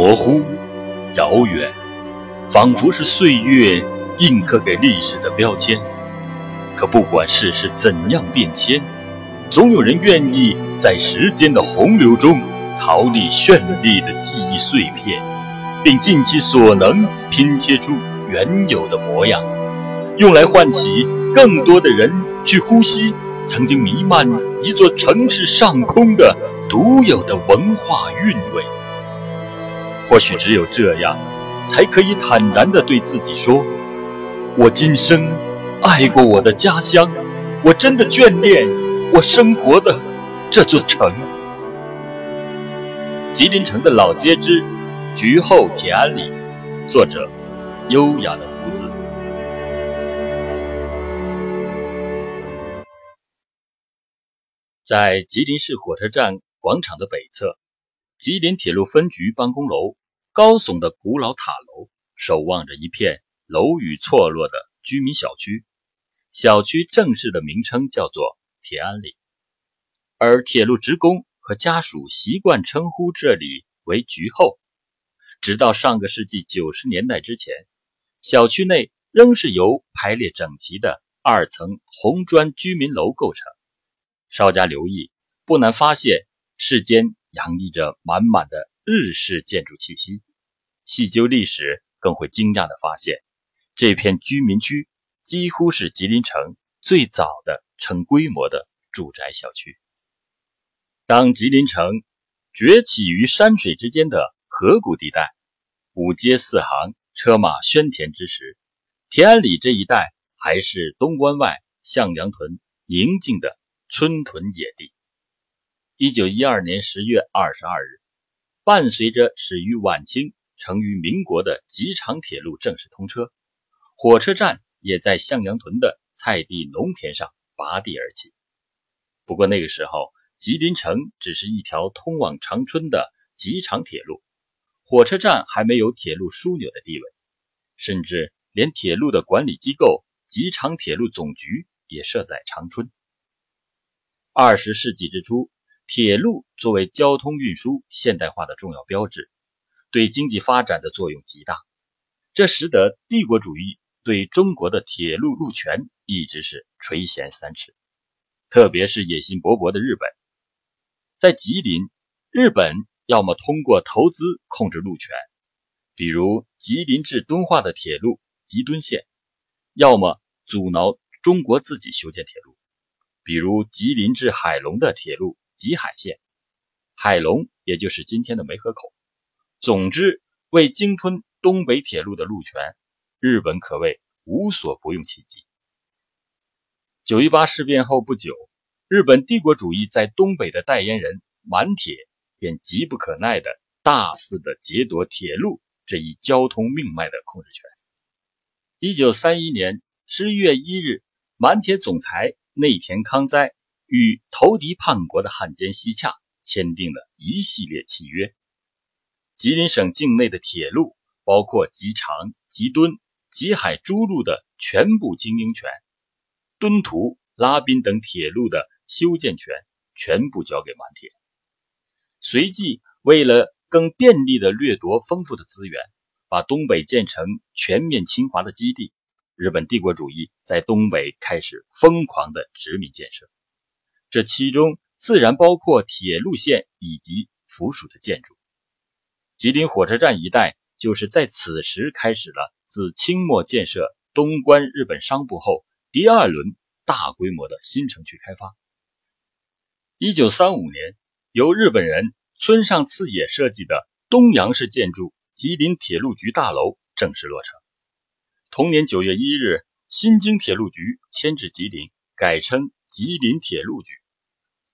模糊、遥远，仿佛是岁月印刻给历史的标签。可不管世事怎样变迁，总有人愿意在时间的洪流中逃离绚丽的记忆碎片，并尽其所能拼贴出原有的模样，用来唤起更多的人去呼吸曾经弥漫一座城市上空的独有的文化韵味。或许只有这样，才可以坦然地对自己说：“我今生爱过我的家乡，我真的眷恋我生活的这座城。”吉林城的老街之菊后铁鞍里，作者：优雅的胡子。在吉林市火车站广场的北侧，吉林铁路分局办公楼。高耸的古老塔楼守望着一片楼宇错落的居民小区，小区正式的名称叫做铁安里，而铁路职工和家属习惯称呼这里为局后。直到上个世纪九十年代之前，小区内仍是由排列整齐的二层红砖居民楼构成。稍加留意，不难发现世间洋溢着满满的。日式建筑气息，细究历史，更会惊讶地发现，这片居民区几乎是吉林城最早的成规模的住宅小区。当吉林城崛起于山水之间的河谷地带，五街四行，车马喧天之时，田安里这一带还是东关外向阳屯宁静的春屯野地。一九一二年十月二十二日。伴随着始于晚清、成于民国的吉长铁路正式通车，火车站也在向阳屯的菜地农田上拔地而起。不过那个时候，吉林城只是一条通往长春的吉长铁路，火车站还没有铁路枢纽的地位，甚至连铁路的管理机构吉长铁路总局也设在长春。二十世纪之初。铁路作为交通运输现代化的重要标志，对经济发展的作用极大。这使得帝国主义对中国的铁路路权一直是垂涎三尺。特别是野心勃勃的日本，在吉林，日本要么通过投资控制路权，比如吉林至敦化的铁路吉敦线，要么阻挠中国自己修建铁路，比如吉林至海龙的铁路。吉海线，海龙也就是今天的梅河口。总之，为鲸吞东北铁路的路权，日本可谓无所不用其极。九一八事变后不久，日本帝国主义在东北的代言人满铁便急不可耐的大肆的劫夺铁路这一交通命脉的控制权。一九三一年十一月一日，满铁总裁内田康哉。与投敌叛国的汉奸西洽签订了一系列契约。吉林省境内的铁路，包括吉长、吉敦、吉海诸路的全部经营权，敦图、拉宾等铁路的修建权，全部交给满铁。随即，为了更便利地掠夺丰富的资源，把东北建成全面侵华的基地，日本帝国主义在东北开始疯狂的殖民建设。这其中自然包括铁路线以及附属的建筑。吉林火车站一带就是在此时开始了自清末建设东关日本商部后第二轮大规模的新城区开发。一九三五年，由日本人村上次野设计的东洋式建筑吉林铁路局大楼正式落成。同年九月一日，新京铁路局迁至吉林，改称吉林铁路局。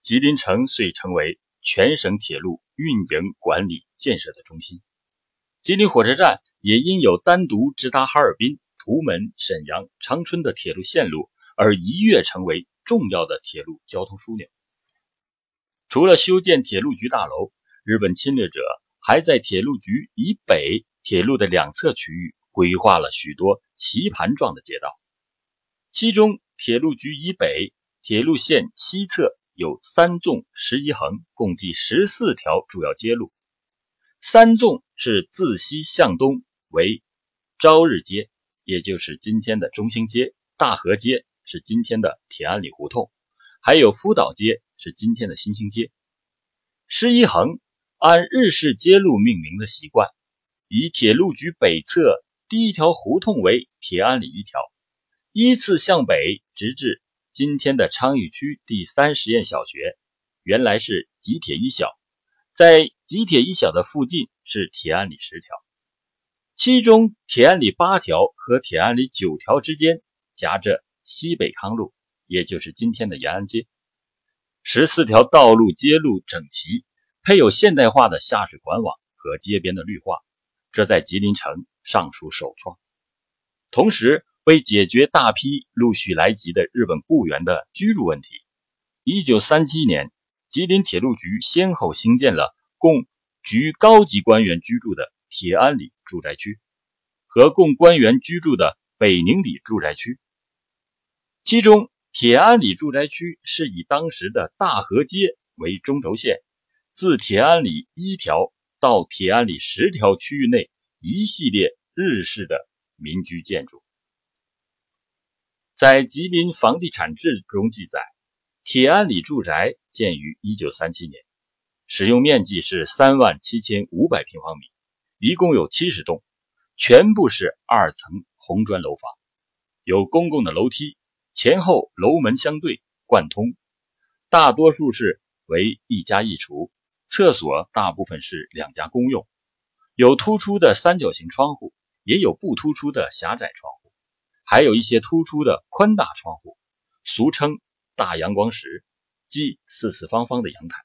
吉林城遂成为全省铁路运营管理建设的中心。吉林火车站也因有单独直达哈尔滨、图门、沈阳、长春的铁路线路，而一跃成为重要的铁路交通枢纽。除了修建铁路局大楼，日本侵略者还在铁路局以北铁路的两侧区域规划了许多棋盘状的街道，其中铁路局以北铁路线西侧。有三纵十一横，共计十四条主要街路。三纵是自西向东为朝日街，也就是今天的中兴街；大河街是今天的铁安里胡同，还有夫岛街是今天的新兴街。十一横按日式街路命名的习惯，以铁路局北侧第一条胡同为铁安里一条，依次向北直至今天的昌邑区第三实验小学。原来是吉铁一小，在吉铁一小的附近是铁安里十条，其中铁安里八条和铁安里九条之间夹着西北康路，也就是今天的延安街。十四条道路街路整齐，配有现代化的下水管网和街边的绿化，这在吉林城尚属首创。同时，为解决大批陆续来袭的日本雇员的居住问题，一九三七年。吉林铁路局先后兴建了供局高级官员居住的铁安里住宅区和供官员居住的北宁里住宅区。其中，铁安里住宅区是以当时的大河街为中轴线，自铁安里一条到铁安里十条区域内一系列日式的民居建筑。在《吉林房地产志》中记载。铁安里住宅建于一九三七年，使用面积是三万七千五百平方米，一共有七十栋，全部是二层红砖楼房，有公共的楼梯，前后楼门相对贯通，大多数是为一家一厨，厕所大部分是两家公用，有突出的三角形窗户，也有不突出的狭窄窗户，还有一些突出的宽大窗户，俗称。大阳光石，即四四方方的阳台，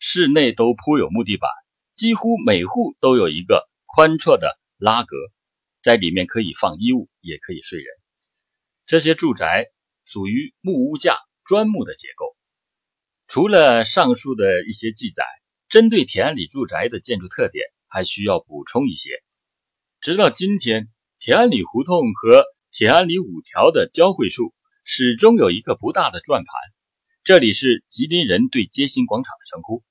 室内都铺有木地板，几乎每户都有一个宽绰的拉格，在里面可以放衣物，也可以睡人。这些住宅属于木屋架砖木的结构。除了上述的一些记载，针对田里住宅的建筑特点，还需要补充一些。直到今天，田里胡同和铁安里五条的交汇处。始终有一个不大的转盘，这里是吉林人对街心广场的称呼。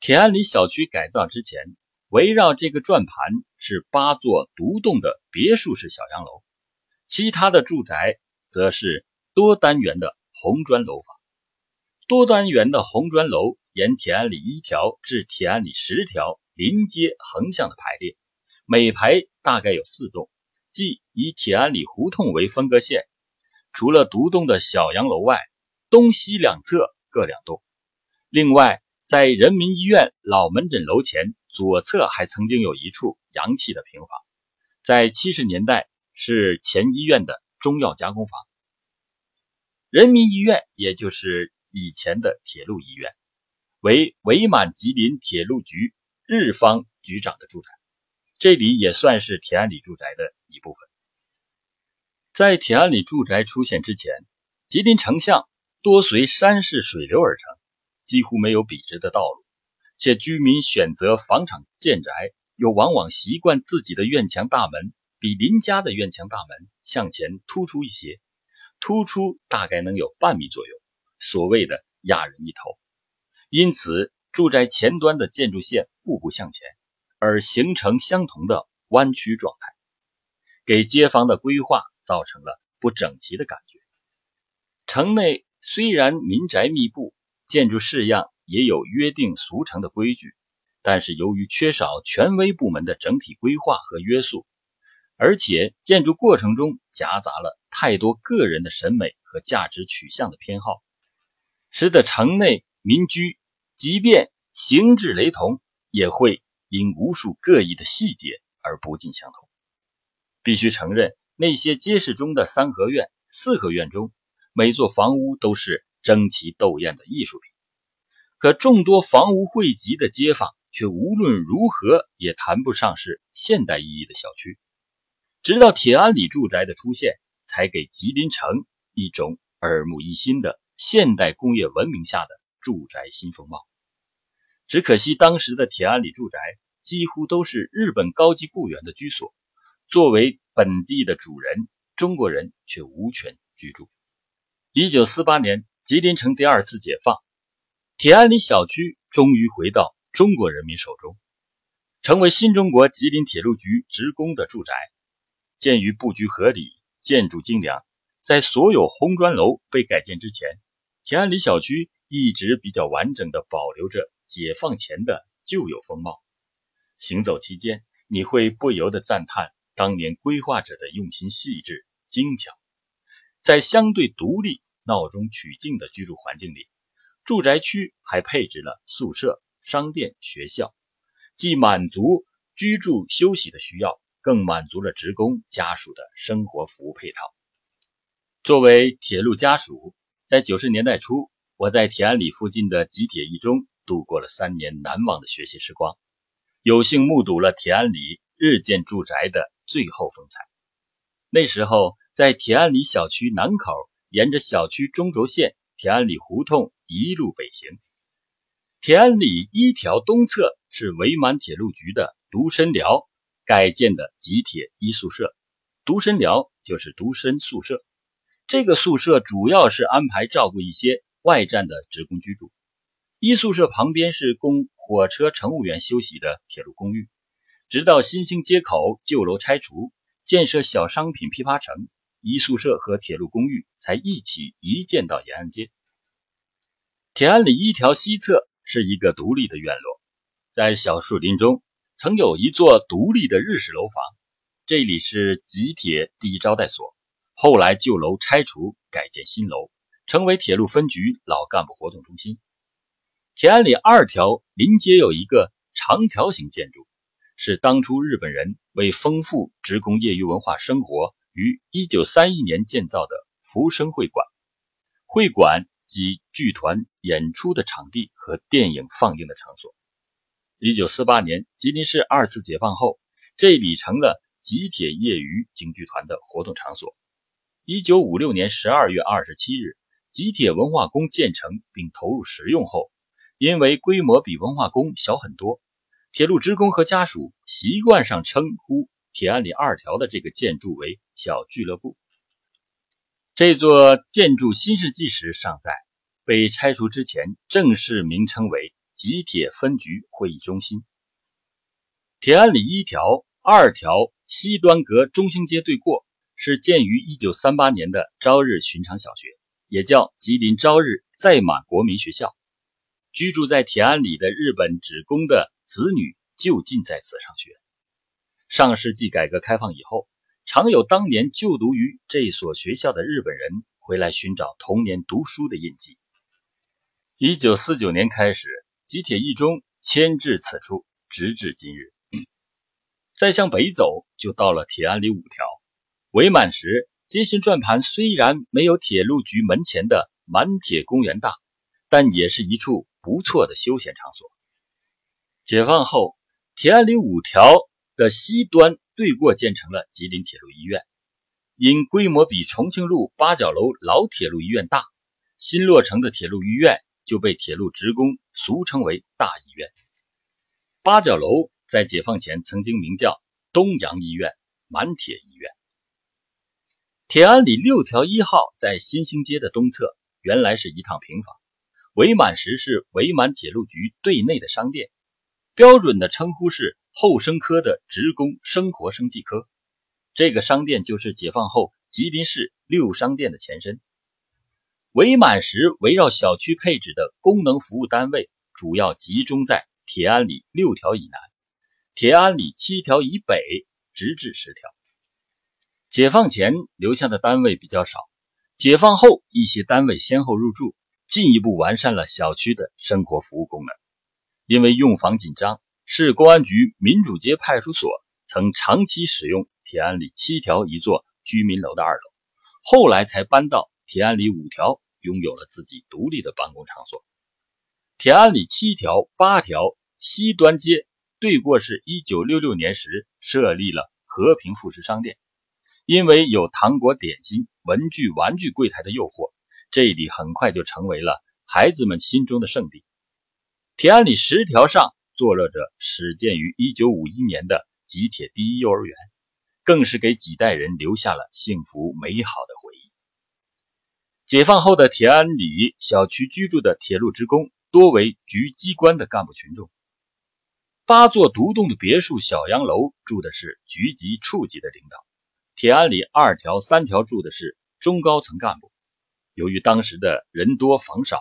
铁安里小区改造之前，围绕这个转盘是八座独栋的别墅式小洋楼，其他的住宅则是多单元的红砖楼房。多单元的红砖楼沿铁安里一条至铁安里十条临街横向的排列，每排大概有四栋，即以铁安里胡同为分割线。除了独栋的小洋楼外，东西两侧各两栋。另外，在人民医院老门诊楼前左侧还曾经有一处洋气的平房，在七十年代是前医院的中药加工房。人民医院也就是以前的铁路医院，为伪满吉林铁路局日方局长的住宅，这里也算是铁安里住宅的一部分。在铁安里住宅出现之前，吉林城巷多随山势水流而成，几乎没有笔直的道路，且居民选择房产建宅，又往往习惯自己的院墙大门比邻家的院墙大门向前突出一些，突出大概能有半米左右，所谓的压人一头。因此，住宅前端的建筑线步步向前，而形成相同的弯曲状态，给街坊的规划。造成了不整齐的感觉。城内虽然民宅密布，建筑式样也有约定俗成的规矩，但是由于缺少权威部门的整体规划和约束，而且建筑过程中夹杂了太多个人的审美和价值取向的偏好，使得城内民居即便形制雷同，也会因无数各异的细节而不尽相同。必须承认。那些街市中的三合院、四合院中，每座房屋都是争奇斗艳的艺术品。可众多房屋汇集的街坊，却无论如何也谈不上是现代意义的小区。直到铁安里住宅的出现，才给吉林城一种耳目一新的现代工业文明下的住宅新风貌。只可惜当时的铁安里住宅几乎都是日本高级雇员的居所，作为。本地的主人中国人却无权居住。一九四八年，吉林城第二次解放，铁安里小区终于回到中国人民手中。成为新中国吉林铁路局职工的住宅。鉴于布局合理、建筑精良，在所有红砖楼被改建之前，田安里小区一直比较完整的保留着解放前的旧有风貌。行走期间，你会不由得赞叹当年规划者的用心细致、精巧。在相对独立、闹中取静的居住环境里，住宅区还配置了宿舍、商店、学校，既满足居住休息的需要。更满足了职工家属的生活服务配套。作为铁路家属，在九十年代初，我在田安里附近的吉铁一中度过了三年难忘的学习时光，有幸目睹了田安里日建住宅的最后风采。那时候，在田安里小区南口，沿着小区中轴线田安里胡同一路北行，田安里一条东侧是伪满铁路局的独身寮。改建的集铁一宿舍，独身寮就是独身宿舍。这个宿舍主要是安排照顾一些外站的职工居住。一宿舍旁边是供火车乘务员休息的铁路公寓。直到新兴街口旧楼拆除，建设小商品批发城，一宿舍和铁路公寓才一起移建到延安街。田安里一条西侧是一个独立的院落，在小树林中。曾有一座独立的日式楼房，这里是吉铁第一招待所。后来旧楼拆除，改建新楼，成为铁路分局老干部活动中心。田安里二条临街有一个长条形建筑，是当初日本人为丰富职工业余文化生活，于1931年建造的福生会馆。会馆及剧团演出的场地和电影放映的场所。一九四八年，吉林市二次解放后，这里成了吉铁业余京剧团的活动场所。一九五六年十二月二十七日，吉铁文化宫建成并投入使用后，因为规模比文化宫小很多，铁路职工和家属习惯上称呼铁安里二条的这个建筑为小俱乐部。这座建筑新世纪时尚在，被拆除之前正式名称为。吉铁分局会议中心，铁安里一条、二条西端隔中兴街对过，是建于一九三八年的朝日寻常小学，也叫吉林朝日在马国民学校。居住在铁安里的日本职工的子女就近在此上学。上世纪改革开放以后，常有当年就读于这所学校的日本人回来寻找童年读书的印记。一九四九年开始。吉铁一中迁至此处，直至今日。再向北走，就到了铁安里五条。伪满时，街心转盘虽然没有铁路局门前的满铁公园大，但也是一处不错的休闲场所。解放后，铁安里五条的西端对过建成了吉林铁路医院，因规模比重庆路八角楼老铁路医院大，新落成的铁路医院。就被铁路职工俗称为“大医院”。八角楼在解放前曾经名叫东洋医院、满铁医院。铁安里六条一号在新兴街的东侧，原来是一趟平房。伪满时是伪满铁路局对内的商店，标准的称呼是后生科的职工生活生计科。这个商店就是解放后吉林市六商店的前身。伪满时围绕小区配置的功能服务单位，主要集中在铁安里六条以南、铁安里七条以北，直至十条。解放前留下的单位比较少，解放后一些单位先后入驻，进一步完善了小区的生活服务功能。因为用房紧张，市公安局民主街派出所曾长期使用铁安里七条一座居民楼的二楼，后来才搬到。铁安里五条拥有了自己独立的办公场所。铁安里七条、八条西端街对过是一九六六年时设立了和平副食商店，因为有糖果、点心、文具、玩具柜台的诱惑，这里很快就成为了孩子们心中的圣地。铁安里十条上坐落着始建于一九五一年的吉铁第一幼儿园，更是给几代人留下了幸福美好的回忆。解放后的铁安里小区居住的铁路职工多为局机关的干部群众。八座独栋的别墅小洋楼住的是局级处级的领导，铁安里二条三条住的是中高层干部。由于当时的人多房少，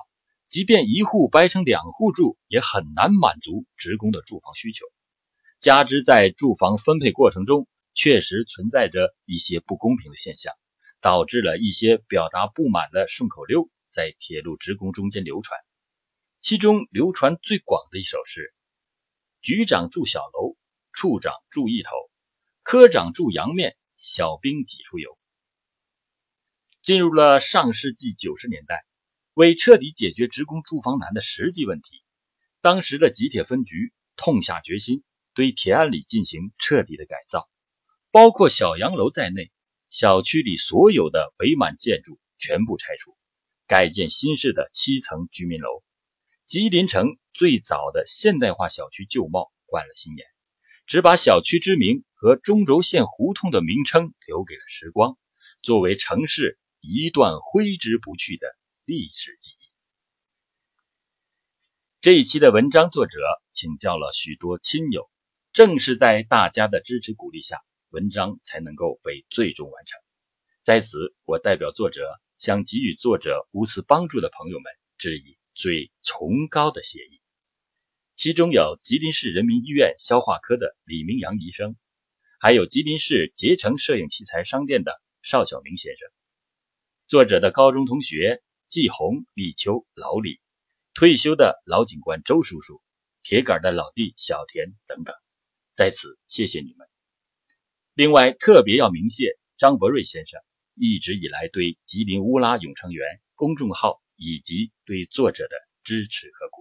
即便一户掰成两户住，也很难满足职工的住房需求。加之在住房分配过程中，确实存在着一些不公平的现象，导致了一些表达不满的顺口溜在铁路职工中间流传。其中流传最广的一首是。局长住小楼，处长住一头，科长住洋面，小兵挤出油。进入了上世纪九十年代，为彻底解决职工住房难的实际问题，当时的吉铁分局痛下决心，对铁安里进行彻底的改造，包括小洋楼在内，小区里所有的伪满建筑全部拆除，改建新式的七层居民楼。吉林城最早的现代化小区旧貌换了新颜，只把小区之名和中轴线胡同的名称留给了时光，作为城市一段挥之不去的历史记忆。这一期的文章作者请教了许多亲友，正是在大家的支持鼓励下，文章才能够被最终完成。在此，我代表作者向给予作者无私帮助的朋友们致以。最崇高的谢意，其中有吉林市人民医院消化科的李明阳医生，还有吉林市捷成摄影器材商店的邵晓明先生，作者的高中同学季红、李秋、老李，退休的老警官周叔叔，铁杆的老弟小田等等，在此谢谢你们。另外，特别要明谢张伯瑞先生一直以来对吉林乌拉永成园公众号。以及对作者的支持和鼓励。